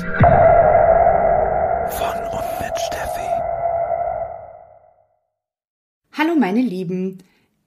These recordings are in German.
Von und mit Steffi. Hallo meine Lieben,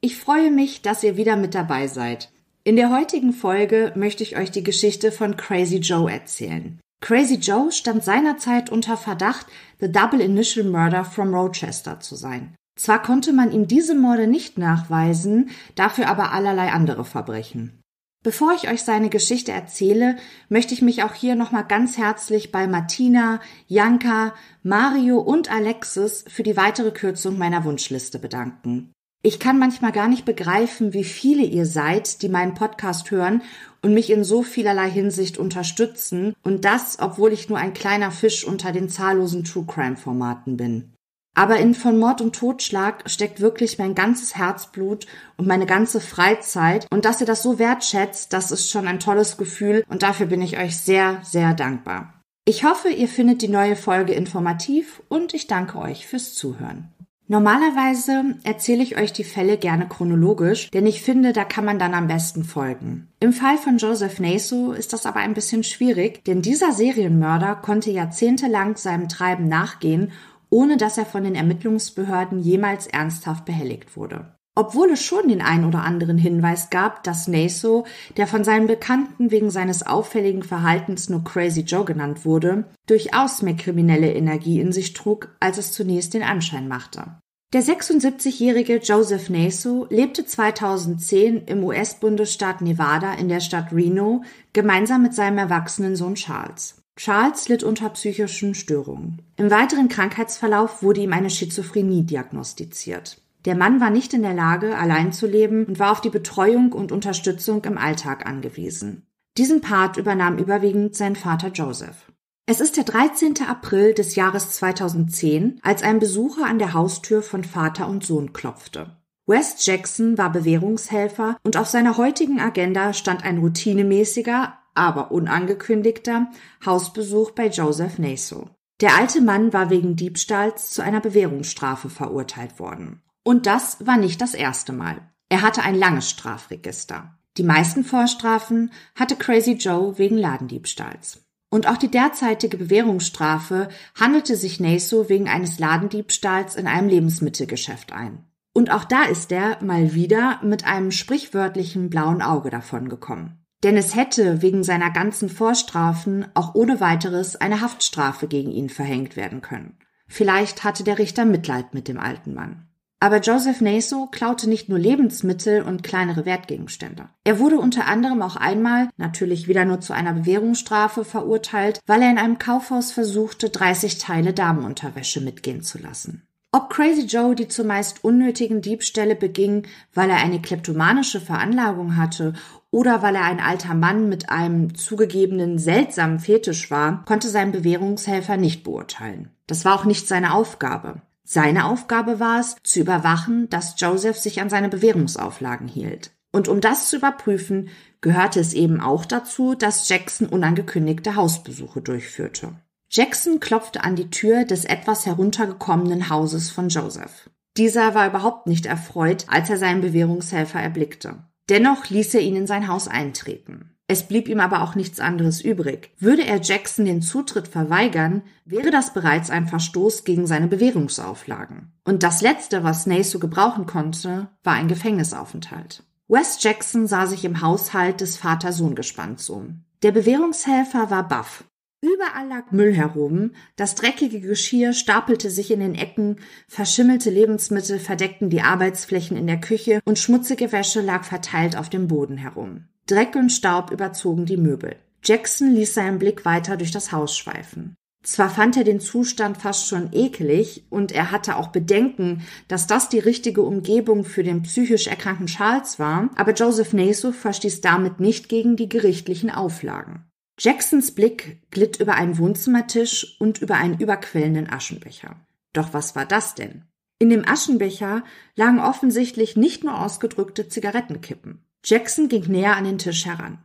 ich freue mich, dass ihr wieder mit dabei seid. In der heutigen Folge möchte ich euch die Geschichte von Crazy Joe erzählen. Crazy Joe stand seinerzeit unter Verdacht, The Double Initial Murder from Rochester zu sein. Zwar konnte man ihm diese Morde nicht nachweisen, dafür aber allerlei andere Verbrechen. Bevor ich euch seine Geschichte erzähle, möchte ich mich auch hier nochmal ganz herzlich bei Martina, Janka, Mario und Alexis für die weitere Kürzung meiner Wunschliste bedanken. Ich kann manchmal gar nicht begreifen, wie viele ihr seid, die meinen Podcast hören und mich in so vielerlei Hinsicht unterstützen und das, obwohl ich nur ein kleiner Fisch unter den zahllosen True Crime Formaten bin. Aber in von Mord und Totschlag steckt wirklich mein ganzes Herzblut und meine ganze Freizeit. Und dass ihr das so wertschätzt, das ist schon ein tolles Gefühl und dafür bin ich euch sehr, sehr dankbar. Ich hoffe, ihr findet die neue Folge informativ und ich danke euch fürs Zuhören. Normalerweise erzähle ich euch die Fälle gerne chronologisch, denn ich finde, da kann man dann am besten folgen. Im Fall von Joseph Naso ist das aber ein bisschen schwierig, denn dieser Serienmörder konnte jahrzehntelang seinem Treiben nachgehen ohne dass er von den Ermittlungsbehörden jemals ernsthaft behelligt wurde. Obwohl es schon den ein oder anderen Hinweis gab, dass Naso, der von seinen Bekannten wegen seines auffälligen Verhaltens nur Crazy Joe genannt wurde, durchaus mehr kriminelle Energie in sich trug, als es zunächst den Anschein machte. Der 76-jährige Joseph Naso lebte 2010 im US-Bundesstaat Nevada in der Stadt Reno gemeinsam mit seinem erwachsenen Sohn Charles. Charles litt unter psychischen Störungen. Im weiteren Krankheitsverlauf wurde ihm eine Schizophrenie diagnostiziert. Der Mann war nicht in der Lage, allein zu leben und war auf die Betreuung und Unterstützung im Alltag angewiesen. Diesen Part übernahm überwiegend sein Vater Joseph. Es ist der 13. April des Jahres 2010, als ein Besucher an der Haustür von Vater und Sohn klopfte. Wes Jackson war Bewährungshelfer und auf seiner heutigen Agenda stand ein routinemäßiger, aber unangekündigter Hausbesuch bei Joseph Naso. Der alte Mann war wegen Diebstahls zu einer Bewährungsstrafe verurteilt worden. Und das war nicht das erste Mal. Er hatte ein langes Strafregister. Die meisten Vorstrafen hatte Crazy Joe wegen Ladendiebstahls. Und auch die derzeitige Bewährungsstrafe handelte sich Naso wegen eines Ladendiebstahls in einem Lebensmittelgeschäft ein. Und auch da ist er mal wieder mit einem sprichwörtlichen blauen Auge davongekommen. Denn es hätte wegen seiner ganzen Vorstrafen auch ohne weiteres eine Haftstrafe gegen ihn verhängt werden können. Vielleicht hatte der Richter Mitleid mit dem alten Mann. Aber Joseph Naso klaute nicht nur Lebensmittel und kleinere Wertgegenstände. Er wurde unter anderem auch einmal, natürlich wieder nur zu einer Bewährungsstrafe, verurteilt, weil er in einem Kaufhaus versuchte, 30 Teile Damenunterwäsche mitgehen zu lassen. Ob Crazy Joe die zumeist unnötigen Diebstähle beging, weil er eine kleptomanische Veranlagung hatte oder weil er ein alter Mann mit einem zugegebenen seltsamen Fetisch war, konnte sein Bewährungshelfer nicht beurteilen. Das war auch nicht seine Aufgabe. Seine Aufgabe war es, zu überwachen, dass Joseph sich an seine Bewährungsauflagen hielt. Und um das zu überprüfen, gehörte es eben auch dazu, dass Jackson unangekündigte Hausbesuche durchführte. Jackson klopfte an die Tür des etwas heruntergekommenen Hauses von Joseph. Dieser war überhaupt nicht erfreut, als er seinen Bewährungshelfer erblickte. Dennoch ließ er ihn in sein Haus eintreten. Es blieb ihm aber auch nichts anderes übrig. Würde er Jackson den Zutritt verweigern, wäre das bereits ein Verstoß gegen seine Bewährungsauflagen. Und das Letzte, was Naso gebrauchen konnte, war ein Gefängnisaufenthalt. Wes Jackson sah sich im Haushalt des Vater-Sohn-Gespanns um. Der Bewährungshelfer war baff. Überall lag Müll herum, das dreckige Geschirr stapelte sich in den Ecken, verschimmelte Lebensmittel verdeckten die Arbeitsflächen in der Küche und schmutzige Wäsche lag verteilt auf dem Boden herum. Dreck und Staub überzogen die Möbel. Jackson ließ seinen Blick weiter durch das Haus schweifen. Zwar fand er den Zustand fast schon ekelig und er hatte auch Bedenken, dass das die richtige Umgebung für den psychisch erkrankten Charles war, aber Joseph Naso verstieß damit nicht gegen die gerichtlichen Auflagen. Jacksons Blick glitt über einen Wohnzimmertisch und über einen überquellenden Aschenbecher. Doch was war das denn? In dem Aschenbecher lagen offensichtlich nicht nur ausgedrückte Zigarettenkippen. Jackson ging näher an den Tisch heran.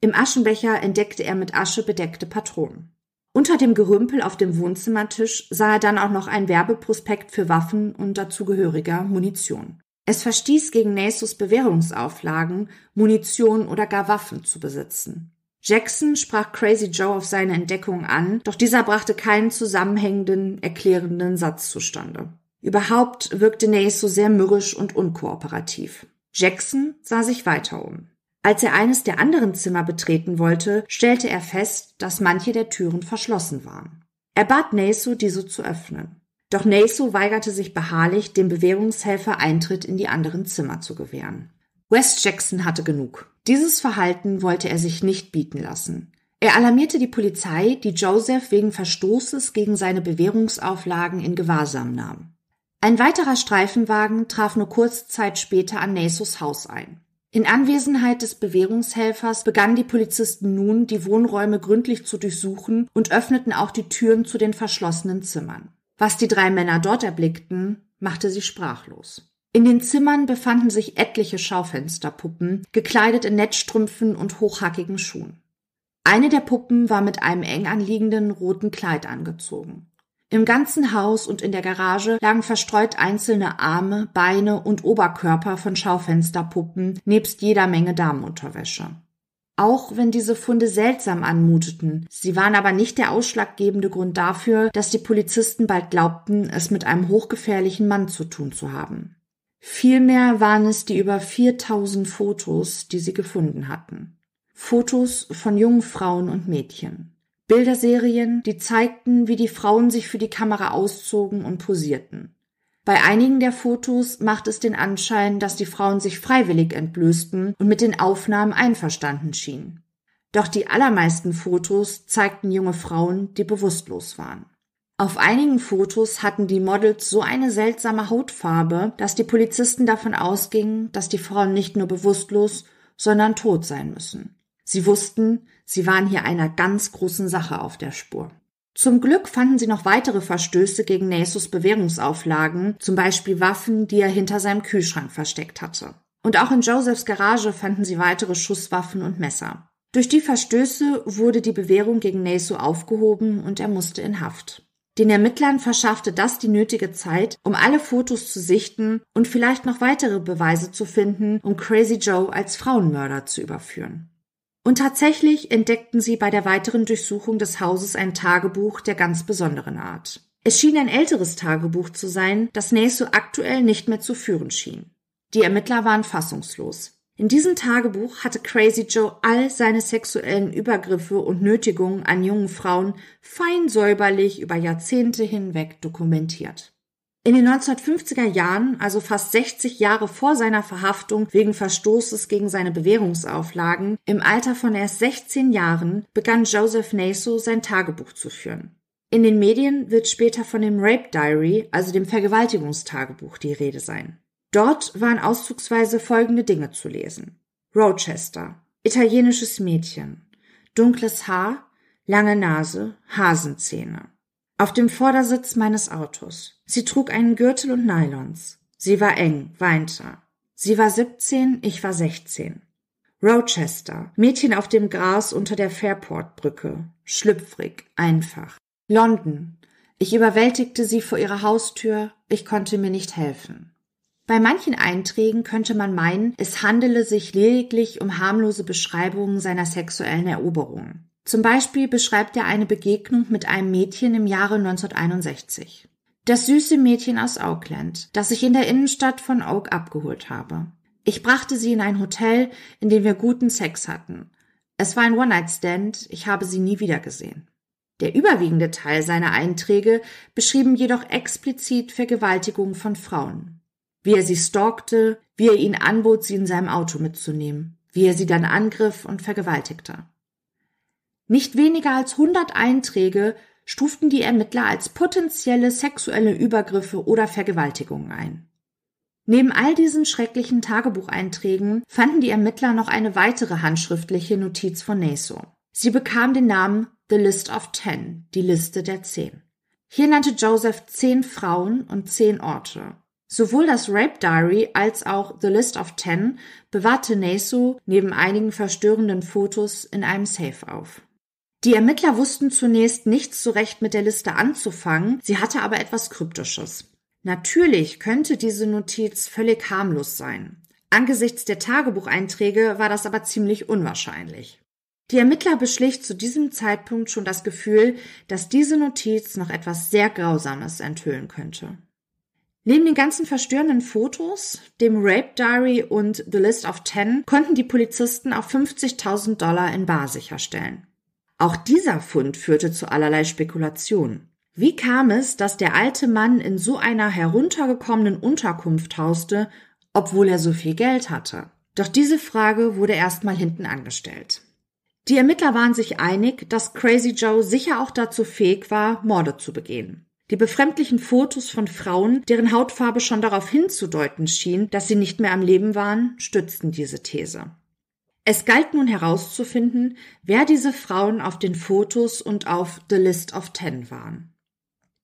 Im Aschenbecher entdeckte er mit Asche bedeckte Patronen. Unter dem Gerümpel auf dem Wohnzimmertisch sah er dann auch noch ein Werbeprospekt für Waffen und dazugehöriger Munition. Es verstieß gegen Nasus Bewährungsauflagen, Munition oder gar Waffen zu besitzen. Jackson sprach Crazy Joe auf seine Entdeckung an, doch dieser brachte keinen zusammenhängenden, erklärenden Satz zustande. Überhaupt wirkte Nace so sehr mürrisch und unkooperativ. Jackson sah sich weiter um. Als er eines der anderen Zimmer betreten wollte, stellte er fest, dass manche der Türen verschlossen waren. Er bat Naso, diese zu öffnen. Doch Naso weigerte sich beharrlich, dem Bewährungshelfer Eintritt in die anderen Zimmer zu gewähren. Wes Jackson hatte genug. Dieses Verhalten wollte er sich nicht bieten lassen. Er alarmierte die Polizei, die Joseph wegen Verstoßes gegen seine Bewährungsauflagen in Gewahrsam nahm. Ein weiterer Streifenwagen traf nur kurze Zeit später an Nasos Haus ein. In Anwesenheit des Bewährungshelfers begannen die Polizisten nun, die Wohnräume gründlich zu durchsuchen und öffneten auch die Türen zu den verschlossenen Zimmern. Was die drei Männer dort erblickten, machte sie sprachlos. In den Zimmern befanden sich etliche Schaufensterpuppen, gekleidet in Netzstrümpfen und hochhackigen Schuhen. Eine der Puppen war mit einem eng anliegenden roten Kleid angezogen. Im ganzen Haus und in der Garage lagen verstreut einzelne Arme, Beine und Oberkörper von Schaufensterpuppen nebst jeder Menge Damenunterwäsche. Auch wenn diese Funde seltsam anmuteten, sie waren aber nicht der ausschlaggebende Grund dafür, dass die Polizisten bald glaubten, es mit einem hochgefährlichen Mann zu tun zu haben. Vielmehr waren es die über 4000 Fotos, die sie gefunden hatten. Fotos von jungen Frauen und Mädchen. Bilderserien, die zeigten, wie die Frauen sich für die Kamera auszogen und posierten. Bei einigen der Fotos macht es den Anschein, dass die Frauen sich freiwillig entblößten und mit den Aufnahmen einverstanden schienen. Doch die allermeisten Fotos zeigten junge Frauen, die bewusstlos waren. Auf einigen Fotos hatten die Models so eine seltsame Hautfarbe, dass die Polizisten davon ausgingen, dass die Frauen nicht nur bewusstlos, sondern tot sein müssen. Sie wussten, sie waren hier einer ganz großen Sache auf der Spur. Zum Glück fanden sie noch weitere Verstöße gegen Nasus Bewährungsauflagen, zum Beispiel Waffen, die er hinter seinem Kühlschrank versteckt hatte. Und auch in Josephs Garage fanden sie weitere Schusswaffen und Messer. Durch die Verstöße wurde die Bewährung gegen Naso aufgehoben und er musste in Haft. Den Ermittlern verschaffte das die nötige Zeit, um alle Fotos zu sichten und vielleicht noch weitere Beweise zu finden, um Crazy Joe als Frauenmörder zu überführen. Und tatsächlich entdeckten sie bei der weiteren Durchsuchung des Hauses ein Tagebuch der ganz besonderen Art. Es schien ein älteres Tagebuch zu sein, das Nesu aktuell nicht mehr zu führen schien. Die Ermittler waren fassungslos. In diesem Tagebuch hatte Crazy Joe all seine sexuellen Übergriffe und Nötigungen an jungen Frauen fein säuberlich über Jahrzehnte hinweg dokumentiert. In den 1950er Jahren, also fast 60 Jahre vor seiner Verhaftung wegen Verstoßes gegen seine Bewährungsauflagen, im Alter von erst 16 Jahren, begann Joseph Naso sein Tagebuch zu führen. In den Medien wird später von dem Rape Diary, also dem Vergewaltigungstagebuch, die Rede sein. Dort waren auszugsweise folgende Dinge zu lesen. Rochester, italienisches Mädchen, dunkles Haar, lange Nase, Hasenzähne. Auf dem Vordersitz meines Autos. Sie trug einen Gürtel und Nylons. Sie war eng, weinte. Sie war 17, ich war 16. Rochester, Mädchen auf dem Gras unter der Fairport-Brücke. Schlüpfrig, einfach. London, ich überwältigte sie vor ihrer Haustür, ich konnte mir nicht helfen. Bei manchen Einträgen könnte man meinen, es handele sich lediglich um harmlose Beschreibungen seiner sexuellen Eroberungen. Zum Beispiel beschreibt er eine Begegnung mit einem Mädchen im Jahre 1961. Das süße Mädchen aus Auckland, das ich in der Innenstadt von Oak abgeholt habe. Ich brachte sie in ein Hotel, in dem wir guten Sex hatten. Es war ein One-Night-Stand, ich habe sie nie wiedergesehen. Der überwiegende Teil seiner Einträge beschrieben jedoch explizit Vergewaltigungen von Frauen. Wie er sie stalkte, wie er ihnen anbot, sie in seinem Auto mitzunehmen, wie er sie dann angriff und vergewaltigte. Nicht weniger als 100 Einträge stuften die Ermittler als potenzielle sexuelle Übergriffe oder Vergewaltigungen ein. Neben all diesen schrecklichen Tagebucheinträgen fanden die Ermittler noch eine weitere handschriftliche Notiz von Naso. Sie bekam den Namen The List of Ten, die Liste der Zehn. Hier nannte Joseph zehn Frauen und zehn Orte. Sowohl das Rape Diary als auch The List of Ten bewahrte Naso neben einigen verstörenden Fotos in einem Safe auf. Die Ermittler wussten zunächst nichts so recht mit der Liste anzufangen, sie hatte aber etwas Kryptisches. Natürlich könnte diese Notiz völlig harmlos sein. Angesichts der Tagebucheinträge war das aber ziemlich unwahrscheinlich. Die Ermittler beschlich zu diesem Zeitpunkt schon das Gefühl, dass diese Notiz noch etwas sehr Grausames enthüllen könnte. Neben den ganzen verstörenden Fotos, dem Rape Diary und The List of Ten konnten die Polizisten auch 50.000 Dollar in Bar sicherstellen. Auch dieser Fund führte zu allerlei Spekulationen. Wie kam es, dass der alte Mann in so einer heruntergekommenen Unterkunft hauste, obwohl er so viel Geld hatte? Doch diese Frage wurde erstmal hinten angestellt. Die Ermittler waren sich einig, dass Crazy Joe sicher auch dazu fähig war, Morde zu begehen. Die befremdlichen Fotos von Frauen, deren Hautfarbe schon darauf hinzudeuten schien, dass sie nicht mehr am Leben waren, stützten diese These. Es galt nun herauszufinden, wer diese Frauen auf den Fotos und auf The List of Ten waren.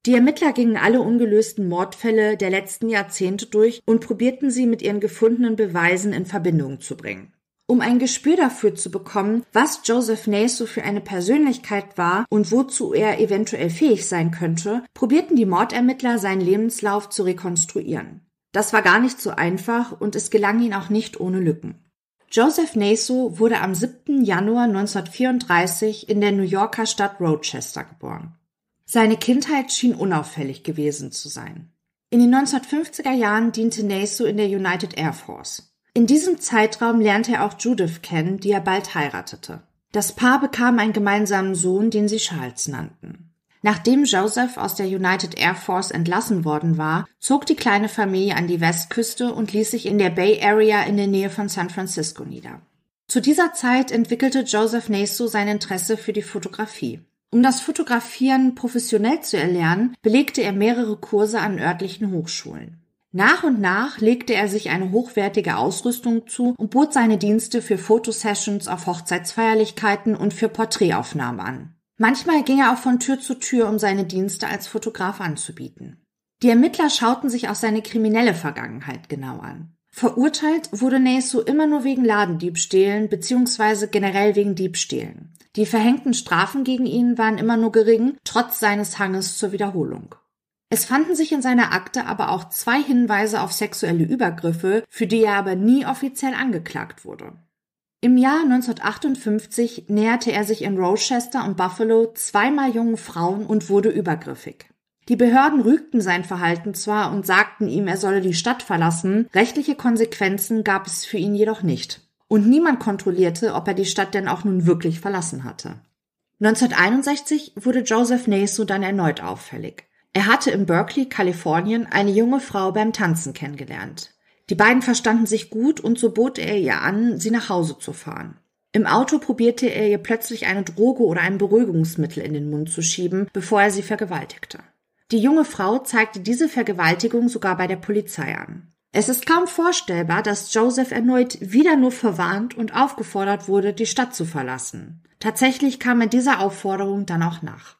Die Ermittler gingen alle ungelösten Mordfälle der letzten Jahrzehnte durch und probierten sie mit ihren gefundenen Beweisen in Verbindung zu bringen. Um ein Gespür dafür zu bekommen, was Joseph Naso für eine Persönlichkeit war und wozu er eventuell fähig sein könnte, probierten die Mordermittler seinen Lebenslauf zu rekonstruieren. Das war gar nicht so einfach und es gelang ihnen auch nicht ohne Lücken. Joseph Naso wurde am 7. Januar 1934 in der New Yorker Stadt Rochester geboren. Seine Kindheit schien unauffällig gewesen zu sein. In den 1950er Jahren diente Naso in der United Air Force. In diesem Zeitraum lernte er auch Judith kennen, die er bald heiratete. Das Paar bekam einen gemeinsamen Sohn, den sie Charles nannten. Nachdem Joseph aus der United Air Force entlassen worden war, zog die kleine Familie an die Westküste und ließ sich in der Bay Area in der Nähe von San Francisco nieder. Zu dieser Zeit entwickelte Joseph Naso sein Interesse für die Fotografie. Um das Fotografieren professionell zu erlernen, belegte er mehrere Kurse an örtlichen Hochschulen. Nach und nach legte er sich eine hochwertige Ausrüstung zu und bot seine Dienste für Fotosessions auf Hochzeitsfeierlichkeiten und für Porträtaufnahmen an. Manchmal ging er auch von Tür zu Tür, um seine Dienste als Fotograf anzubieten. Die Ermittler schauten sich auch seine kriminelle Vergangenheit genau an. Verurteilt wurde Naso immer nur wegen Ladendiebstählen bzw. generell wegen Diebstählen. Die verhängten Strafen gegen ihn waren immer nur gering, trotz seines Hanges zur Wiederholung. Es fanden sich in seiner Akte aber auch zwei Hinweise auf sexuelle Übergriffe, für die er aber nie offiziell angeklagt wurde. Im Jahr 1958 näherte er sich in Rochester und Buffalo zweimal jungen Frauen und wurde übergriffig. Die Behörden rügten sein Verhalten zwar und sagten ihm, er solle die Stadt verlassen, rechtliche Konsequenzen gab es für ihn jedoch nicht. Und niemand kontrollierte, ob er die Stadt denn auch nun wirklich verlassen hatte. 1961 wurde Joseph Naso dann erneut auffällig. Er hatte in Berkeley, Kalifornien, eine junge Frau beim Tanzen kennengelernt. Die beiden verstanden sich gut und so bot er ihr an, sie nach Hause zu fahren. Im Auto probierte er ihr plötzlich eine Droge oder ein Beruhigungsmittel in den Mund zu schieben, bevor er sie vergewaltigte. Die junge Frau zeigte diese Vergewaltigung sogar bei der Polizei an. Es ist kaum vorstellbar, dass Joseph erneut wieder nur verwarnt und aufgefordert wurde, die Stadt zu verlassen. Tatsächlich kam er dieser Aufforderung dann auch nach.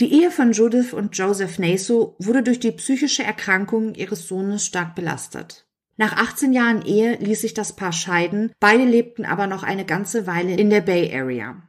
Die Ehe von Judith und Joseph Naso wurde durch die psychische Erkrankung ihres Sohnes stark belastet. Nach 18 Jahren Ehe ließ sich das Paar scheiden, beide lebten aber noch eine ganze Weile in der Bay Area.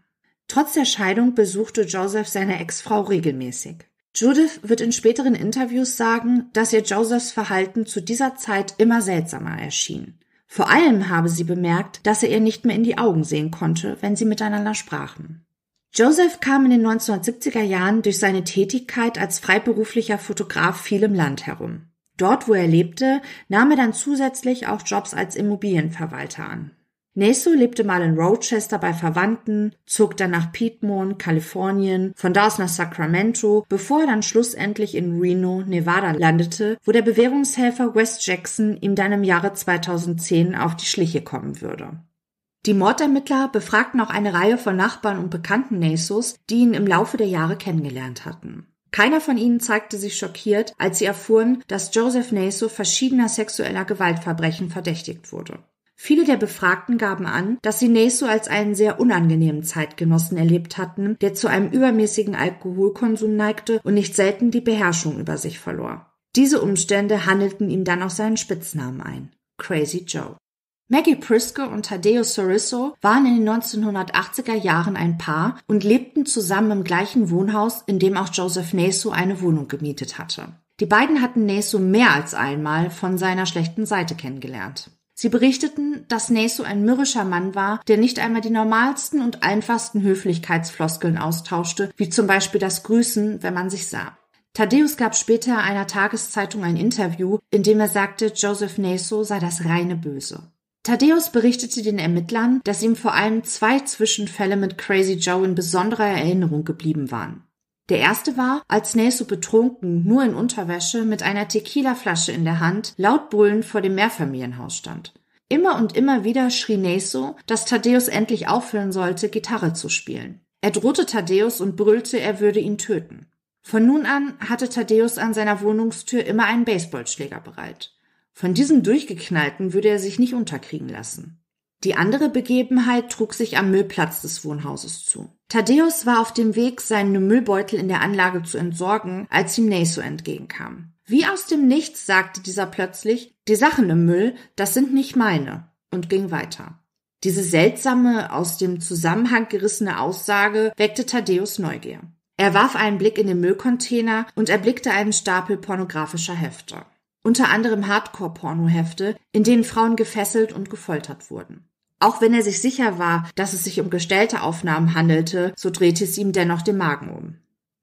Trotz der Scheidung besuchte Joseph seine Ex-Frau regelmäßig. Judith wird in späteren Interviews sagen, dass ihr Josephs Verhalten zu dieser Zeit immer seltsamer erschien. Vor allem habe sie bemerkt, dass er ihr nicht mehr in die Augen sehen konnte, wenn sie miteinander sprachen. Joseph kam in den 1970er Jahren durch seine Tätigkeit als freiberuflicher Fotograf viel im Land herum. Dort, wo er lebte, nahm er dann zusätzlich auch Jobs als Immobilienverwalter an. Naso lebte mal in Rochester bei Verwandten, zog dann nach Piedmont, Kalifornien, von da aus nach Sacramento, bevor er dann schlussendlich in Reno, Nevada landete, wo der Bewährungshelfer Wes Jackson ihm dann im Jahre 2010 auf die Schliche kommen würde. Die Mordermittler befragten auch eine Reihe von Nachbarn und Bekannten Nasos, die ihn im Laufe der Jahre kennengelernt hatten. Keiner von ihnen zeigte sich schockiert, als sie erfuhren, dass Joseph Naso verschiedener sexueller Gewaltverbrechen verdächtigt wurde. Viele der Befragten gaben an, dass sie Neso als einen sehr unangenehmen Zeitgenossen erlebt hatten, der zu einem übermäßigen Alkoholkonsum neigte und nicht selten die Beherrschung über sich verlor. Diese Umstände handelten ihm dann auch seinen Spitznamen ein. Crazy Joe. Maggie Prisco und Tadeo Soriso waren in den 1980er Jahren ein Paar und lebten zusammen im gleichen Wohnhaus, in dem auch Joseph Neso eine Wohnung gemietet hatte. Die beiden hatten Neso mehr als einmal von seiner schlechten Seite kennengelernt. Sie berichteten, dass Neso ein mürrischer Mann war, der nicht einmal die normalsten und einfachsten Höflichkeitsfloskeln austauschte, wie zum Beispiel das Grüßen, wenn man sich sah. Thaddeus gab später einer Tageszeitung ein Interview, in dem er sagte, Joseph Neso sei das reine Böse. Thaddeus berichtete den Ermittlern, dass ihm vor allem zwei Zwischenfälle mit Crazy Joe in besonderer Erinnerung geblieben waren. Der erste war, als Neso betrunken, nur in Unterwäsche, mit einer Tequila-Flasche in der Hand, laut brüllend vor dem Mehrfamilienhaus stand. Immer und immer wieder schrie Neso, dass Thaddeus endlich aufhören sollte, Gitarre zu spielen. Er drohte Thaddeus und brüllte, er würde ihn töten. Von nun an hatte Thaddeus an seiner Wohnungstür immer einen Baseballschläger bereit. Von diesem Durchgeknallten würde er sich nicht unterkriegen lassen. Die andere Begebenheit trug sich am Müllplatz des Wohnhauses zu. Thaddeus war auf dem Weg, seinen Müllbeutel in der Anlage zu entsorgen, als ihm Neso entgegenkam. Wie aus dem Nichts sagte dieser plötzlich, die Sachen im Müll, das sind nicht meine, und ging weiter. Diese seltsame, aus dem Zusammenhang gerissene Aussage weckte Thaddeus Neugier. Er warf einen Blick in den Müllcontainer und erblickte einen Stapel pornografischer Hefte. Unter anderem Hardcore-Pornohefte, in denen Frauen gefesselt und gefoltert wurden. Auch wenn er sich sicher war, dass es sich um gestellte Aufnahmen handelte, so drehte es ihm dennoch den Magen um.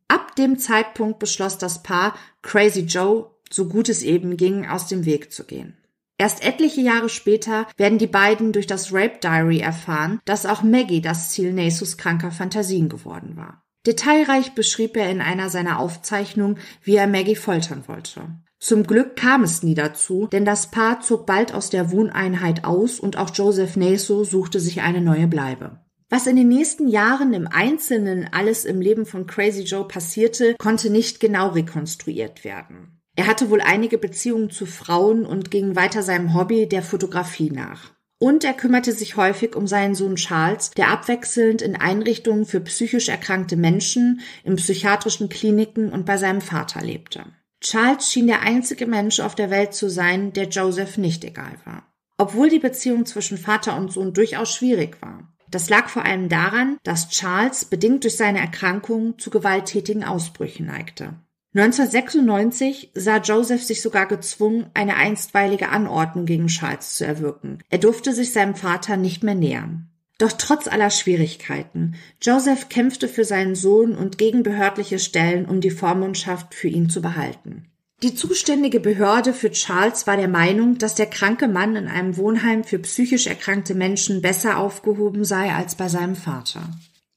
Ab dem Zeitpunkt beschloss das Paar, Crazy Joe, so gut es eben ging, aus dem Weg zu gehen. Erst etliche Jahre später werden die beiden durch das Rape Diary erfahren, dass auch Maggie das Ziel Nasus kranker Fantasien geworden war. Detailreich beschrieb er in einer seiner Aufzeichnungen, wie er Maggie foltern wollte. Zum Glück kam es nie dazu, denn das Paar zog bald aus der Wohneinheit aus und auch Joseph Naso suchte sich eine neue Bleibe. Was in den nächsten Jahren im Einzelnen alles im Leben von Crazy Joe passierte, konnte nicht genau rekonstruiert werden. Er hatte wohl einige Beziehungen zu Frauen und ging weiter seinem Hobby der Fotografie nach. Und er kümmerte sich häufig um seinen Sohn Charles, der abwechselnd in Einrichtungen für psychisch erkrankte Menschen, in psychiatrischen Kliniken und bei seinem Vater lebte. Charles schien der einzige Mensch auf der Welt zu sein, der Joseph nicht egal war. Obwohl die Beziehung zwischen Vater und Sohn durchaus schwierig war. Das lag vor allem daran, dass Charles, bedingt durch seine Erkrankung, zu gewalttätigen Ausbrüchen neigte. 1996 sah Joseph sich sogar gezwungen, eine einstweilige Anordnung gegen Charles zu erwirken. Er durfte sich seinem Vater nicht mehr nähern. Doch trotz aller Schwierigkeiten, Joseph kämpfte für seinen Sohn und gegen behördliche Stellen, um die Vormundschaft für ihn zu behalten. Die zuständige Behörde für Charles war der Meinung, dass der kranke Mann in einem Wohnheim für psychisch erkrankte Menschen besser aufgehoben sei als bei seinem Vater.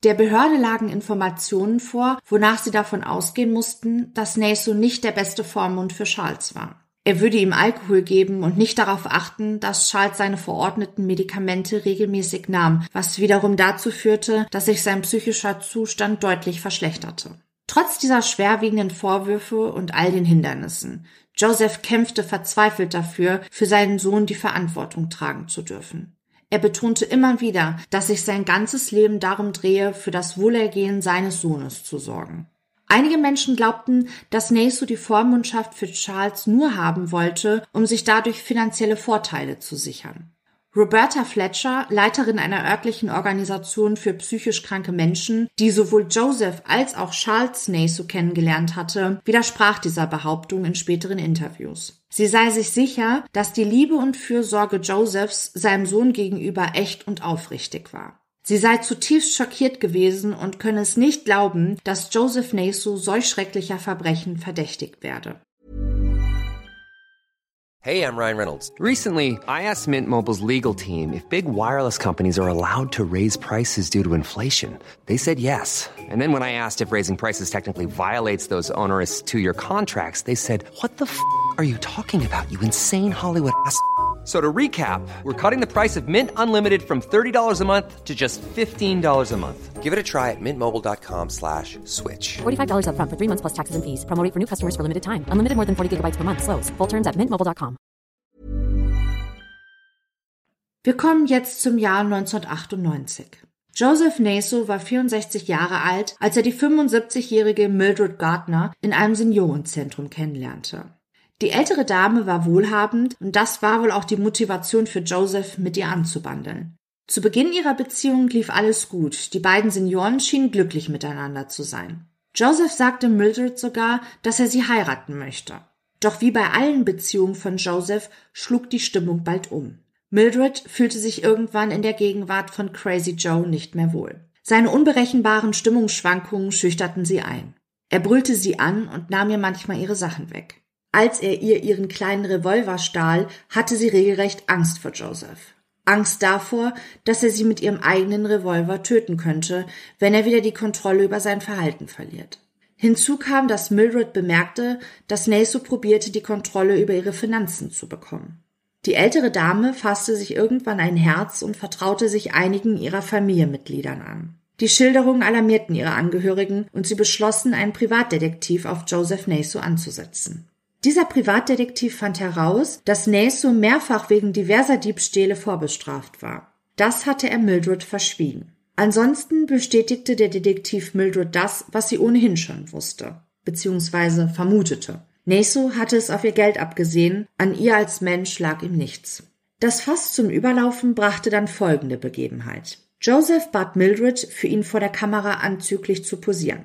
Der Behörde lagen Informationen vor, wonach sie davon ausgehen mussten, dass Naso nicht der beste Vormund für Charles war. Er würde ihm Alkohol geben und nicht darauf achten, dass Charles seine verordneten Medikamente regelmäßig nahm, was wiederum dazu führte, dass sich sein psychischer Zustand deutlich verschlechterte. Trotz dieser schwerwiegenden Vorwürfe und all den Hindernissen, Joseph kämpfte verzweifelt dafür, für seinen Sohn die Verantwortung tragen zu dürfen. Er betonte immer wieder, dass sich sein ganzes Leben darum drehe, für das Wohlergehen seines Sohnes zu sorgen. Einige Menschen glaubten, dass Naso die Vormundschaft für Charles nur haben wollte, um sich dadurch finanzielle Vorteile zu sichern. Roberta Fletcher, Leiterin einer örtlichen Organisation für psychisch kranke Menschen, die sowohl Joseph als auch Charles Naso kennengelernt hatte, widersprach dieser Behauptung in späteren Interviews. Sie sei sich sicher, dass die Liebe und Fürsorge Josephs seinem Sohn gegenüber echt und aufrichtig war. Sie sei zutiefst schockiert gewesen und könne es nicht glauben, dass Joseph Naso solch schrecklicher Verbrechen verdächtigt werde. Hey, I'm Ryan Reynolds. Recently, I asked Mint Mobile's legal team if big wireless companies are allowed to raise prices due to inflation. They said yes. And then when I asked if raising prices technically violates those onerous two year contracts, they said, What the f are you talking about, you insane Hollywood ass? So to recap, we're cutting the price of Mint Unlimited from $30 a month to just $15 a month. Give it a try at mintmobile.com slash switch. $45 upfront for three months plus taxes and fees. Promo for new customers for limited time. Unlimited more than 40 gigabytes per month. Slows. Full terms at mintmobile.com. Wir kommen jetzt zum Jahr 1998. Joseph Naso war 64 Jahre alt, als er die 75-jährige Mildred Gardner in einem Seniorenzentrum kennenlernte. Die ältere Dame war wohlhabend und das war wohl auch die Motivation für Joseph, mit ihr anzubandeln. Zu Beginn ihrer Beziehung lief alles gut. Die beiden Senioren schienen glücklich miteinander zu sein. Joseph sagte Mildred sogar, dass er sie heiraten möchte. Doch wie bei allen Beziehungen von Joseph schlug die Stimmung bald um. Mildred fühlte sich irgendwann in der Gegenwart von Crazy Joe nicht mehr wohl. Seine unberechenbaren Stimmungsschwankungen schüchterten sie ein. Er brüllte sie an und nahm ihr manchmal ihre Sachen weg. Als er ihr ihren kleinen Revolver stahl, hatte sie regelrecht Angst vor Joseph. Angst davor, dass er sie mit ihrem eigenen Revolver töten könnte, wenn er wieder die Kontrolle über sein Verhalten verliert. Hinzu kam, dass Mildred bemerkte, dass Naso probierte, die Kontrolle über ihre Finanzen zu bekommen. Die ältere Dame fasste sich irgendwann ein Herz und vertraute sich einigen ihrer Familienmitgliedern an. Die Schilderungen alarmierten ihre Angehörigen und sie beschlossen, einen Privatdetektiv auf Joseph Naso anzusetzen. Dieser Privatdetektiv fand heraus, dass Naso mehrfach wegen diverser Diebstähle vorbestraft war. Das hatte er Mildred verschwiegen. Ansonsten bestätigte der Detektiv Mildred das, was sie ohnehin schon wusste, beziehungsweise vermutete. Naso hatte es auf ihr Geld abgesehen, an ihr als Mensch lag ihm nichts. Das Fass zum Überlaufen brachte dann folgende Begebenheit. Joseph bat Mildred, für ihn vor der Kamera anzüglich zu posieren.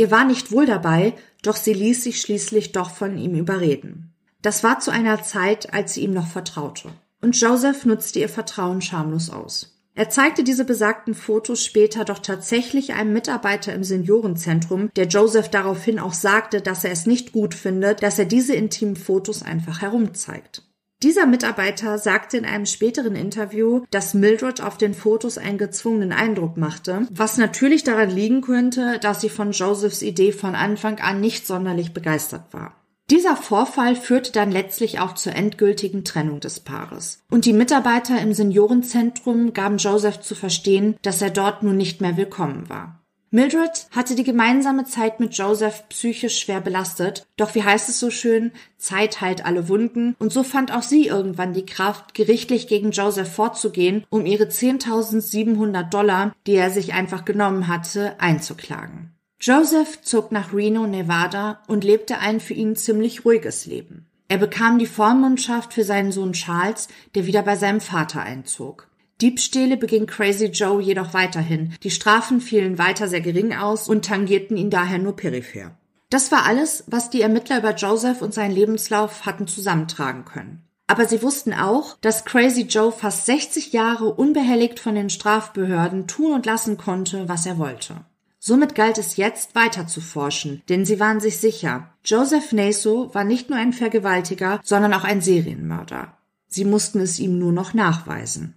Ihr war nicht wohl dabei, doch sie ließ sich schließlich doch von ihm überreden. Das war zu einer Zeit, als sie ihm noch vertraute. Und Joseph nutzte ihr Vertrauen schamlos aus. Er zeigte diese besagten Fotos später doch tatsächlich einem Mitarbeiter im Seniorenzentrum, der Joseph daraufhin auch sagte, dass er es nicht gut findet, dass er diese intimen Fotos einfach herumzeigt. Dieser Mitarbeiter sagte in einem späteren Interview, dass Mildred auf den Fotos einen gezwungenen Eindruck machte, was natürlich daran liegen könnte, dass sie von Josephs Idee von Anfang an nicht sonderlich begeistert war. Dieser Vorfall führte dann letztlich auch zur endgültigen Trennung des Paares. Und die Mitarbeiter im Seniorenzentrum gaben Joseph zu verstehen, dass er dort nun nicht mehr willkommen war. Mildred hatte die gemeinsame Zeit mit Joseph psychisch schwer belastet, doch wie heißt es so schön, Zeit heilt alle Wunden, und so fand auch sie irgendwann die Kraft, gerichtlich gegen Joseph vorzugehen, um ihre 10.700 Dollar, die er sich einfach genommen hatte, einzuklagen. Joseph zog nach Reno, Nevada und lebte ein für ihn ziemlich ruhiges Leben. Er bekam die Vormundschaft für seinen Sohn Charles, der wieder bei seinem Vater einzog. Diebstähle beging Crazy Joe jedoch weiterhin. Die Strafen fielen weiter sehr gering aus und tangierten ihn daher nur peripher. Das war alles, was die Ermittler über Joseph und seinen Lebenslauf hatten zusammentragen können. Aber sie wussten auch, dass Crazy Joe fast 60 Jahre unbehelligt von den Strafbehörden tun und lassen konnte, was er wollte. Somit galt es jetzt weiter zu forschen, denn sie waren sich sicher, Joseph Naso war nicht nur ein Vergewaltiger, sondern auch ein Serienmörder. Sie mussten es ihm nur noch nachweisen.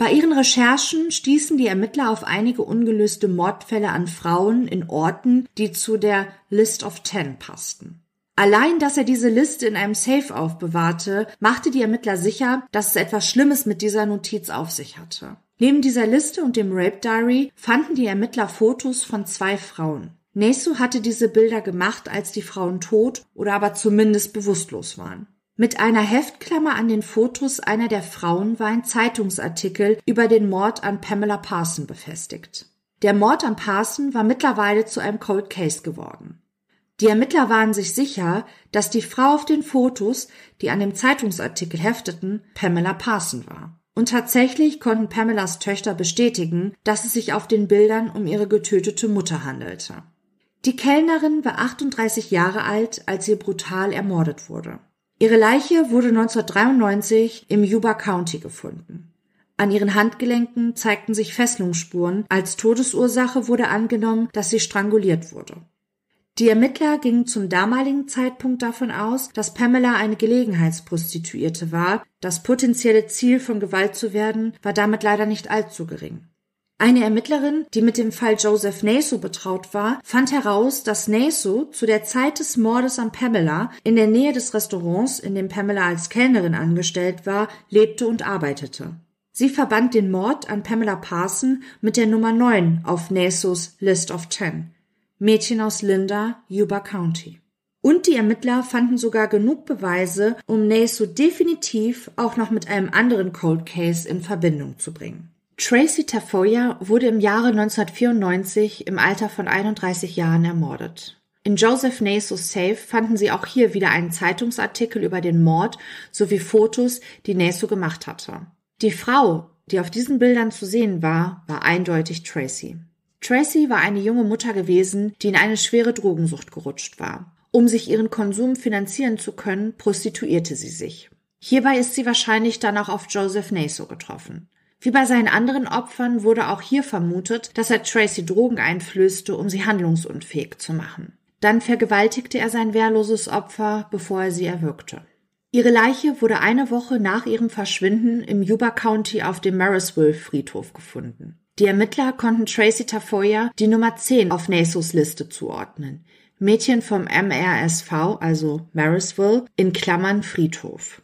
Bei ihren Recherchen stießen die Ermittler auf einige ungelöste Mordfälle an Frauen in Orten, die zu der List of Ten passten. Allein, dass er diese Liste in einem Safe aufbewahrte, machte die Ermittler sicher, dass es etwas Schlimmes mit dieser Notiz auf sich hatte. Neben dieser Liste und dem Rape Diary fanden die Ermittler Fotos von zwei Frauen. Nesu hatte diese Bilder gemacht, als die Frauen tot oder aber zumindest bewusstlos waren. Mit einer Heftklammer an den Fotos einer der Frauen war ein Zeitungsartikel über den Mord an Pamela Parson befestigt. Der Mord an Parson war mittlerweile zu einem Cold Case geworden. Die Ermittler waren sich sicher, dass die Frau auf den Fotos, die an dem Zeitungsartikel hefteten, Pamela Parson war. Und tatsächlich konnten Pamelas Töchter bestätigen, dass es sich auf den Bildern um ihre getötete Mutter handelte. Die Kellnerin war 38 Jahre alt, als sie brutal ermordet wurde. Ihre Leiche wurde 1993 im Yuba County gefunden. An ihren Handgelenken zeigten sich Fesselungsspuren. Als Todesursache wurde angenommen, dass sie stranguliert wurde. Die Ermittler gingen zum damaligen Zeitpunkt davon aus, dass Pamela eine Gelegenheitsprostituierte war. Das potenzielle Ziel von Gewalt zu werden war damit leider nicht allzu gering. Eine Ermittlerin, die mit dem Fall Joseph Naso betraut war, fand heraus, dass Naso zu der Zeit des Mordes an Pamela in der Nähe des Restaurants, in dem Pamela als Kellnerin angestellt war, lebte und arbeitete. Sie verband den Mord an Pamela Parson mit der Nummer 9 auf Nasos List of Ten. Mädchen aus Linda, Yuba County. Und die Ermittler fanden sogar genug Beweise, um Naso definitiv auch noch mit einem anderen Cold Case in Verbindung zu bringen. Tracy Tafoya wurde im Jahre 1994 im Alter von 31 Jahren ermordet. In Joseph Nasos Safe fanden sie auch hier wieder einen Zeitungsartikel über den Mord sowie Fotos, die Naso gemacht hatte. Die Frau, die auf diesen Bildern zu sehen war, war eindeutig Tracy. Tracy war eine junge Mutter gewesen, die in eine schwere Drogensucht gerutscht war. Um sich ihren Konsum finanzieren zu können, prostituierte sie sich. Hierbei ist sie wahrscheinlich dann auch auf Joseph Naso getroffen. Wie bei seinen anderen Opfern wurde auch hier vermutet, dass er Tracy Drogen einflößte, um sie handlungsunfähig zu machen. Dann vergewaltigte er sein wehrloses Opfer, bevor er sie erwürgte. Ihre Leiche wurde eine Woche nach ihrem Verschwinden im Yuba County auf dem Marysville Friedhof gefunden. Die Ermittler konnten Tracy Tafoya die Nummer 10 auf Nasos Liste zuordnen. Mädchen vom MRSV, also Marysville, in Klammern Friedhof.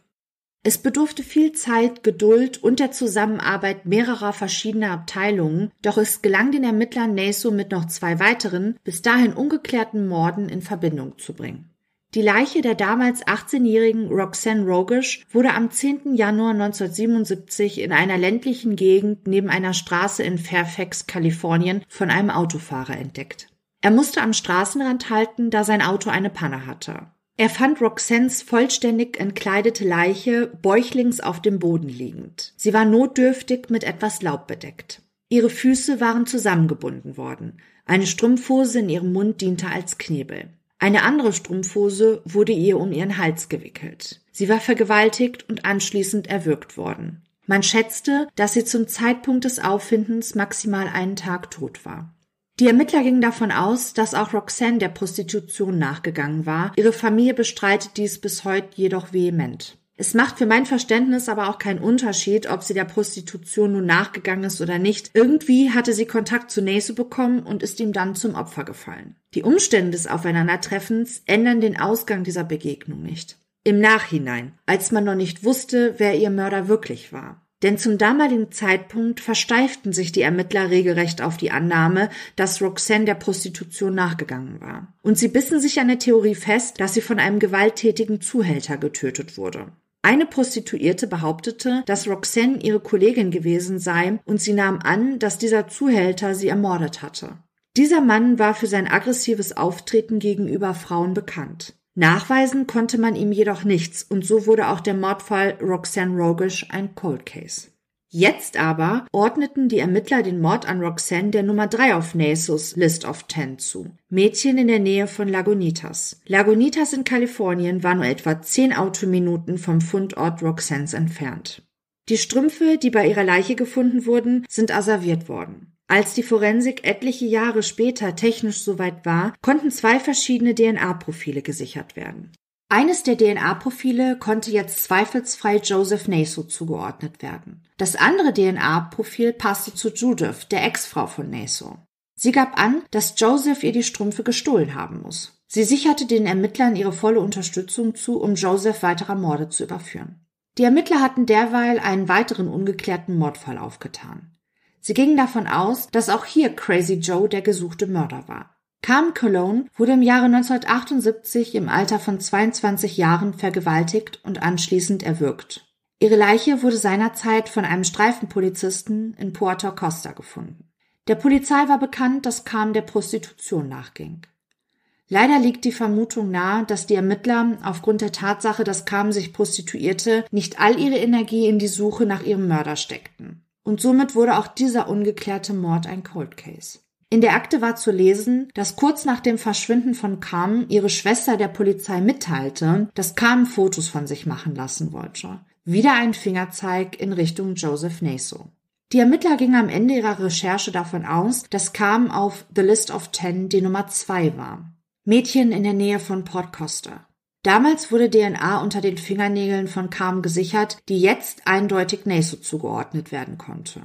Es bedurfte viel Zeit, Geduld und der Zusammenarbeit mehrerer verschiedener Abteilungen, doch es gelang den Ermittlern Naso mit noch zwei weiteren, bis dahin ungeklärten Morden in Verbindung zu bringen. Die Leiche der damals 18-jährigen Roxanne Rogish wurde am 10. Januar 1977 in einer ländlichen Gegend neben einer Straße in Fairfax, Kalifornien, von einem Autofahrer entdeckt. Er musste am Straßenrand halten, da sein Auto eine Panne hatte. Er fand Roxannes vollständig entkleidete Leiche bäuchlings auf dem Boden liegend. Sie war notdürftig mit etwas Laub bedeckt. Ihre Füße waren zusammengebunden worden. Eine Strumpfhose in ihrem Mund diente als Knebel. Eine andere Strumpfhose wurde ihr um ihren Hals gewickelt. Sie war vergewaltigt und anschließend erwürgt worden. Man schätzte, dass sie zum Zeitpunkt des Auffindens maximal einen Tag tot war. Die Ermittler gingen davon aus, dass auch Roxanne der Prostitution nachgegangen war. Ihre Familie bestreitet dies bis heute jedoch vehement. Es macht für mein Verständnis aber auch keinen Unterschied, ob sie der Prostitution nun nachgegangen ist oder nicht. Irgendwie hatte sie Kontakt zu Naso bekommen und ist ihm dann zum Opfer gefallen. Die Umstände des Aufeinandertreffens ändern den Ausgang dieser Begegnung nicht. Im Nachhinein, als man noch nicht wusste, wer ihr Mörder wirklich war. Denn zum damaligen Zeitpunkt versteiften sich die Ermittler regelrecht auf die Annahme, dass Roxanne der Prostitution nachgegangen war. Und sie bissen sich an der Theorie fest, dass sie von einem gewalttätigen Zuhälter getötet wurde. Eine Prostituierte behauptete, dass Roxanne ihre Kollegin gewesen sei und sie nahm an, dass dieser Zuhälter sie ermordet hatte. Dieser Mann war für sein aggressives Auftreten gegenüber Frauen bekannt. Nachweisen konnte man ihm jedoch nichts und so wurde auch der Mordfall Roxanne Rogish ein Cold Case. Jetzt aber ordneten die Ermittler den Mord an Roxanne der Nummer 3 auf Nasos List of Ten zu. Mädchen in der Nähe von Lagunitas. Lagunitas in Kalifornien war nur etwa 10 Autominuten vom Fundort Roxannes entfernt. Die Strümpfe, die bei ihrer Leiche gefunden wurden, sind asserviert worden. Als die Forensik etliche Jahre später technisch soweit war, konnten zwei verschiedene DNA-Profile gesichert werden. Eines der DNA-Profile konnte jetzt zweifelsfrei Joseph Naso zugeordnet werden. Das andere DNA-Profil passte zu Judith, der Ex-Frau von Naso. Sie gab an, dass Joseph ihr die Strümpfe gestohlen haben muss. Sie sicherte den Ermittlern ihre volle Unterstützung zu, um Joseph weiterer Morde zu überführen. Die Ermittler hatten derweil einen weiteren ungeklärten Mordfall aufgetan. Sie gingen davon aus, dass auch hier Crazy Joe der gesuchte Mörder war. Carmen Cologne wurde im Jahre 1978 im Alter von 22 Jahren vergewaltigt und anschließend erwürgt. Ihre Leiche wurde seinerzeit von einem Streifenpolizisten in Puerto Costa gefunden. Der Polizei war bekannt, dass Carmen der Prostitution nachging. Leider liegt die Vermutung nahe, dass die Ermittler aufgrund der Tatsache, dass Carmen sich prostituierte, nicht all ihre Energie in die Suche nach ihrem Mörder steckten. Und somit wurde auch dieser ungeklärte Mord ein Cold Case. In der Akte war zu lesen, dass kurz nach dem Verschwinden von Carmen ihre Schwester der Polizei mitteilte, dass Carmen Fotos von sich machen lassen wollte. Wieder ein Fingerzeig in Richtung Joseph Naso. Die Ermittler gingen am Ende ihrer Recherche davon aus, dass Carmen auf The List of Ten die Nummer zwei war. Mädchen in der Nähe von Port Costa. Damals wurde DNA unter den Fingernägeln von Carm gesichert, die jetzt eindeutig Naso zugeordnet werden konnte.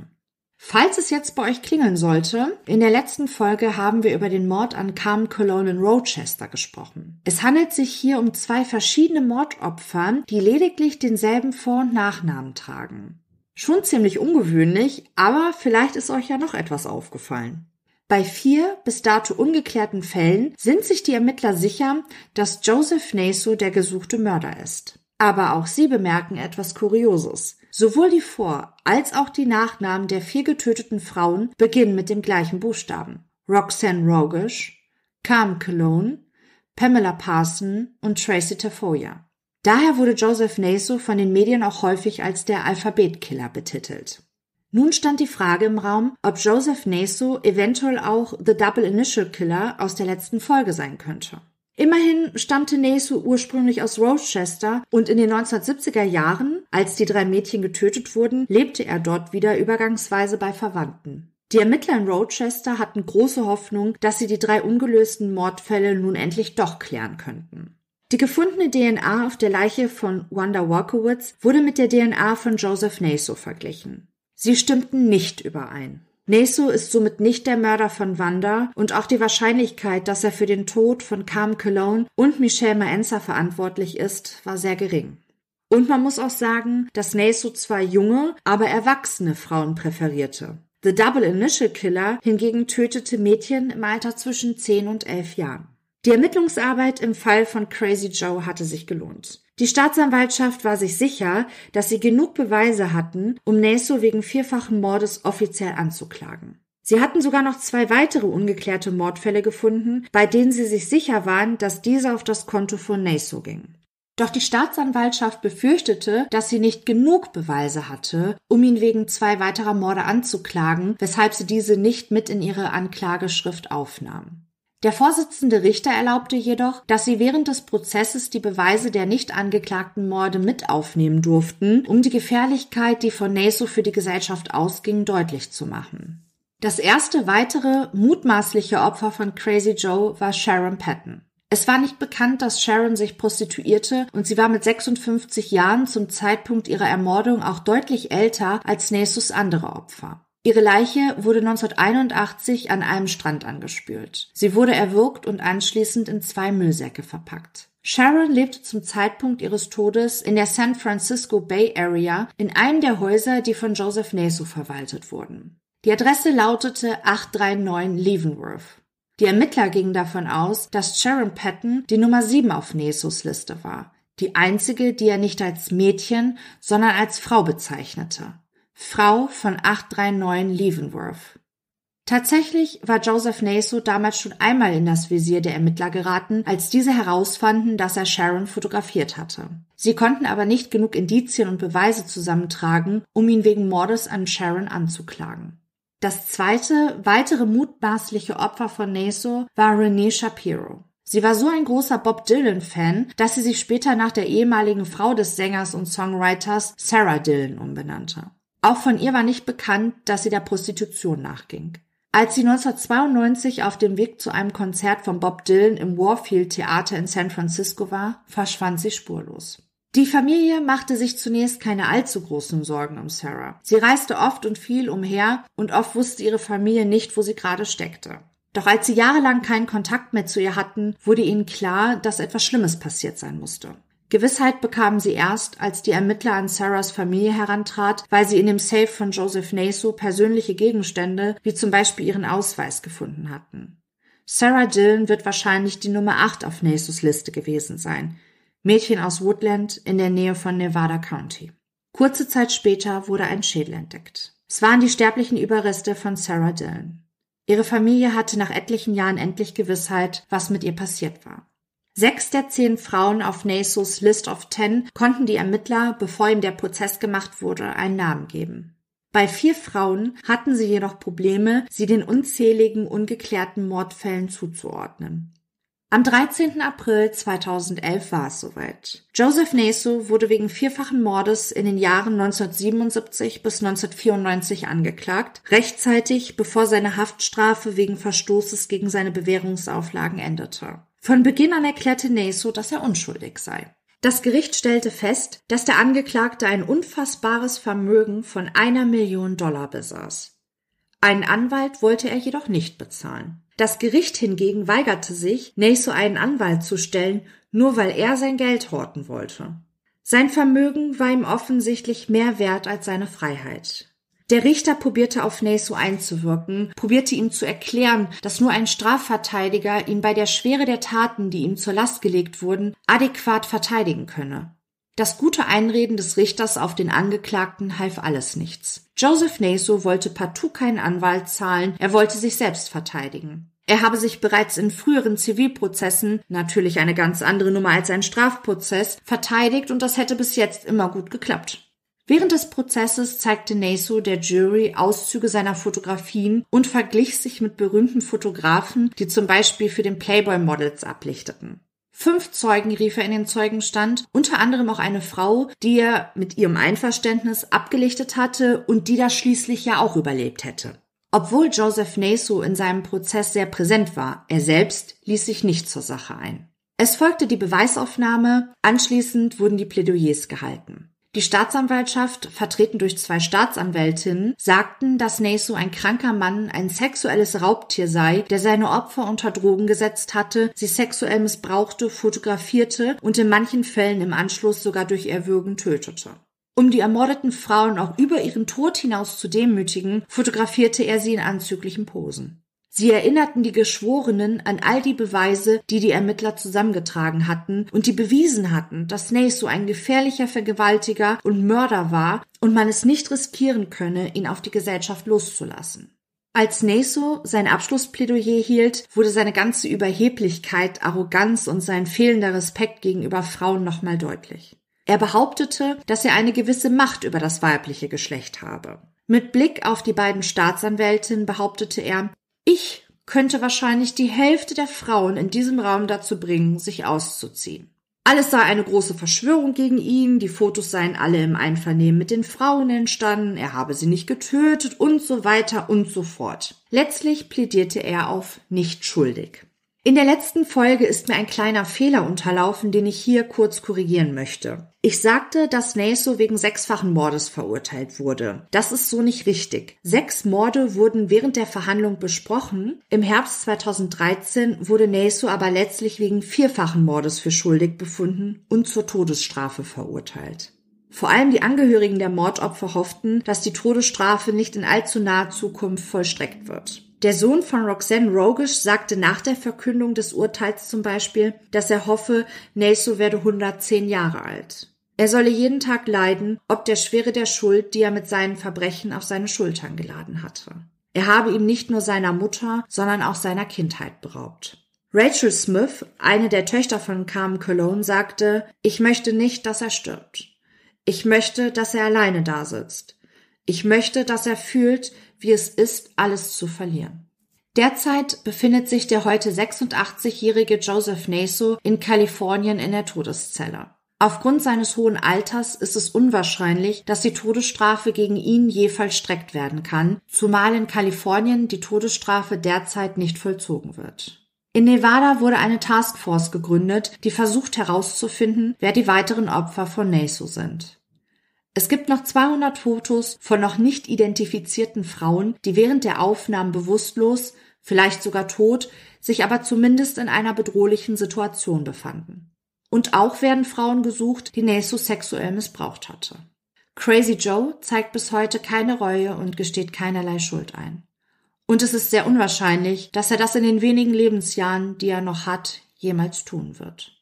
Falls es jetzt bei euch klingeln sollte, in der letzten Folge haben wir über den Mord an Carmen Cologne in Rochester gesprochen. Es handelt sich hier um zwei verschiedene Mordopfern, die lediglich denselben Vor- und Nachnamen tragen. Schon ziemlich ungewöhnlich, aber vielleicht ist euch ja noch etwas aufgefallen. Bei vier bis dato ungeklärten Fällen sind sich die Ermittler sicher, dass Joseph Naso der gesuchte Mörder ist. Aber auch sie bemerken etwas Kurioses. Sowohl die Vor- als auch die Nachnamen der vier getöteten Frauen beginnen mit dem gleichen Buchstaben. Roxanne Rogish, Carm Cologne, Pamela Parson und Tracy Tafoya. Daher wurde Joseph Naso von den Medien auch häufig als der Alphabetkiller betitelt. Nun stand die Frage im Raum, ob Joseph Naso eventuell auch The Double Initial Killer aus der letzten Folge sein könnte. Immerhin stammte Naso ursprünglich aus Rochester und in den 1970er Jahren, als die drei Mädchen getötet wurden, lebte er dort wieder übergangsweise bei Verwandten. Die Ermittler in Rochester hatten große Hoffnung, dass sie die drei ungelösten Mordfälle nun endlich doch klären könnten. Die gefundene DNA auf der Leiche von Wanda Walkowitz wurde mit der DNA von Joseph Naso verglichen. Sie stimmten nicht überein. Neso ist somit nicht der Mörder von Wanda und auch die Wahrscheinlichkeit, dass er für den Tod von Carm Cologne und Michelle Maenza verantwortlich ist, war sehr gering. Und man muss auch sagen, dass Neso zwar junge, aber erwachsene Frauen präferierte. The Double Initial Killer hingegen tötete Mädchen im Alter zwischen 10 und 11 Jahren. Die Ermittlungsarbeit im Fall von Crazy Joe hatte sich gelohnt. Die Staatsanwaltschaft war sich sicher, dass sie genug Beweise hatten, um Naso wegen vierfachen Mordes offiziell anzuklagen. Sie hatten sogar noch zwei weitere ungeklärte Mordfälle gefunden, bei denen sie sich sicher waren, dass diese auf das Konto von Naso gingen. Doch die Staatsanwaltschaft befürchtete, dass sie nicht genug Beweise hatte, um ihn wegen zwei weiterer Morde anzuklagen, weshalb sie diese nicht mit in ihre Anklageschrift aufnahm. Der Vorsitzende Richter erlaubte jedoch, dass sie während des Prozesses die Beweise der nicht angeklagten Morde mit aufnehmen durften, um die Gefährlichkeit, die von Naso für die Gesellschaft ausging, deutlich zu machen. Das erste weitere mutmaßliche Opfer von Crazy Joe war Sharon Patton. Es war nicht bekannt, dass Sharon sich prostituierte und sie war mit 56 Jahren zum Zeitpunkt ihrer Ermordung auch deutlich älter als Nasos andere Opfer. Ihre Leiche wurde 1981 an einem Strand angespült. Sie wurde erwürgt und anschließend in zwei Müllsäcke verpackt. Sharon lebte zum Zeitpunkt ihres Todes in der San Francisco Bay Area in einem der Häuser, die von Joseph Naso verwaltet wurden. Die Adresse lautete 839 Leavenworth. Die Ermittler gingen davon aus, dass Sharon Patton die Nummer 7 auf Nasos Liste war, die einzige, die er nicht als Mädchen, sondern als Frau bezeichnete. Frau von 839 Leavenworth. Tatsächlich war Joseph Naso damals schon einmal in das Visier der Ermittler geraten, als diese herausfanden, dass er Sharon fotografiert hatte. Sie konnten aber nicht genug Indizien und Beweise zusammentragen, um ihn wegen Mordes an Sharon anzuklagen. Das zweite, weitere mutmaßliche Opfer von Naso war Renee Shapiro. Sie war so ein großer Bob Dylan-Fan, dass sie sich später nach der ehemaligen Frau des Sängers und Songwriters Sarah Dylan umbenannte. Auch von ihr war nicht bekannt, dass sie der Prostitution nachging. Als sie 1992 auf dem Weg zu einem Konzert von Bob Dylan im Warfield Theater in San Francisco war, verschwand sie spurlos. Die Familie machte sich zunächst keine allzu großen Sorgen um Sarah. Sie reiste oft und viel umher und oft wusste ihre Familie nicht, wo sie gerade steckte. Doch als sie jahrelang keinen Kontakt mehr zu ihr hatten, wurde ihnen klar, dass etwas Schlimmes passiert sein musste. Gewissheit bekamen sie erst, als die Ermittler an Sarahs Familie herantrat, weil sie in dem Safe von Joseph Naso persönliche Gegenstände, wie zum Beispiel ihren Ausweis, gefunden hatten. Sarah Dillon wird wahrscheinlich die Nummer 8 auf Nasos Liste gewesen sein. Mädchen aus Woodland in der Nähe von Nevada County. Kurze Zeit später wurde ein Schädel entdeckt. Es waren die sterblichen Überreste von Sarah Dillon. Ihre Familie hatte nach etlichen Jahren endlich Gewissheit, was mit ihr passiert war. Sechs der zehn Frauen auf Nasos List of Ten konnten die Ermittler, bevor ihm der Prozess gemacht wurde, einen Namen geben. Bei vier Frauen hatten sie jedoch Probleme, sie den unzähligen ungeklärten Mordfällen zuzuordnen. Am 13. April 2011 war es soweit. Joseph Naso wurde wegen vierfachen Mordes in den Jahren 1977 bis 1994 angeklagt, rechtzeitig bevor seine Haftstrafe wegen Verstoßes gegen seine Bewährungsauflagen endete. Von Beginn an erklärte Naso, dass er unschuldig sei. Das Gericht stellte fest, dass der Angeklagte ein unfassbares Vermögen von einer Million Dollar besaß. Einen Anwalt wollte er jedoch nicht bezahlen. Das Gericht hingegen weigerte sich, Naso einen Anwalt zu stellen, nur weil er sein Geld horten wollte. Sein Vermögen war ihm offensichtlich mehr wert als seine Freiheit. Der Richter probierte auf Naso einzuwirken, probierte ihm zu erklären, dass nur ein Strafverteidiger ihn bei der Schwere der Taten, die ihm zur Last gelegt wurden, adäquat verteidigen könne. Das gute Einreden des Richters auf den Angeklagten half alles nichts. Joseph Naso wollte partout keinen Anwalt zahlen, er wollte sich selbst verteidigen. Er habe sich bereits in früheren Zivilprozessen, natürlich eine ganz andere Nummer als ein Strafprozess, verteidigt und das hätte bis jetzt immer gut geklappt. Während des Prozesses zeigte Naso der Jury Auszüge seiner Fotografien und verglich sich mit berühmten Fotografen, die zum Beispiel für den Playboy Models ablichteten. Fünf Zeugen rief er in den Zeugenstand, unter anderem auch eine Frau, die er mit ihrem Einverständnis abgelichtet hatte und die das schließlich ja auch überlebt hätte. Obwohl Joseph Naso in seinem Prozess sehr präsent war, er selbst ließ sich nicht zur Sache ein. Es folgte die Beweisaufnahme, anschließend wurden die Plädoyers gehalten. Die Staatsanwaltschaft, vertreten durch zwei Staatsanwältinnen, sagten, dass Naso ein kranker Mann, ein sexuelles Raubtier sei, der seine Opfer unter Drogen gesetzt hatte, sie sexuell missbrauchte, fotografierte und in manchen Fällen im Anschluss sogar durch Erwürgen tötete. Um die ermordeten Frauen auch über ihren Tod hinaus zu demütigen, fotografierte er sie in anzüglichen Posen. Sie erinnerten die Geschworenen an all die Beweise, die die Ermittler zusammengetragen hatten und die bewiesen hatten, dass Naso ein gefährlicher Vergewaltiger und Mörder war und man es nicht riskieren könne, ihn auf die Gesellschaft loszulassen. Als Naso sein Abschlussplädoyer hielt, wurde seine ganze Überheblichkeit, Arroganz und sein fehlender Respekt gegenüber Frauen nochmal deutlich. Er behauptete, dass er eine gewisse Macht über das weibliche Geschlecht habe. Mit Blick auf die beiden Staatsanwältinnen behauptete er, ich könnte wahrscheinlich die Hälfte der Frauen in diesem Raum dazu bringen, sich auszuziehen. Alles sei eine große Verschwörung gegen ihn, die Fotos seien alle im Einvernehmen mit den Frauen entstanden, er habe sie nicht getötet und so weiter und so fort. Letztlich plädierte er auf nicht schuldig. In der letzten Folge ist mir ein kleiner Fehler unterlaufen, den ich hier kurz korrigieren möchte. Ich sagte, dass Naso wegen sechsfachen Mordes verurteilt wurde. Das ist so nicht richtig. Sechs Morde wurden während der Verhandlung besprochen. Im Herbst 2013 wurde Naso aber letztlich wegen vierfachen Mordes für schuldig befunden und zur Todesstrafe verurteilt. Vor allem die Angehörigen der Mordopfer hofften, dass die Todesstrafe nicht in allzu naher Zukunft vollstreckt wird. Der Sohn von Roxanne Rogish sagte nach der Verkündung des Urteils zum Beispiel, dass er hoffe, Naso werde 110 Jahre alt. Er solle jeden Tag leiden, ob der Schwere der Schuld, die er mit seinen Verbrechen auf seine Schultern geladen hatte. Er habe ihm nicht nur seiner Mutter, sondern auch seiner Kindheit beraubt. Rachel Smith, eine der Töchter von Carmen Cologne, sagte, ich möchte nicht, dass er stirbt. Ich möchte, dass er alleine dasitzt. Ich möchte, dass er fühlt, wie es ist, alles zu verlieren. Derzeit befindet sich der heute 86-jährige Joseph Naso in Kalifornien in der Todeszelle. Aufgrund seines hohen Alters ist es unwahrscheinlich, dass die Todesstrafe gegen ihn je vollstreckt werden kann, zumal in Kalifornien die Todesstrafe derzeit nicht vollzogen wird. In Nevada wurde eine Taskforce gegründet, die versucht herauszufinden, wer die weiteren Opfer von Naso sind. Es gibt noch 200 Fotos von noch nicht identifizierten Frauen, die während der Aufnahmen bewusstlos, vielleicht sogar tot, sich aber zumindest in einer bedrohlichen Situation befanden. Und auch werden Frauen gesucht, die Neso sexuell missbraucht hatte. Crazy Joe zeigt bis heute keine Reue und gesteht keinerlei Schuld ein. Und es ist sehr unwahrscheinlich, dass er das in den wenigen Lebensjahren, die er noch hat, jemals tun wird.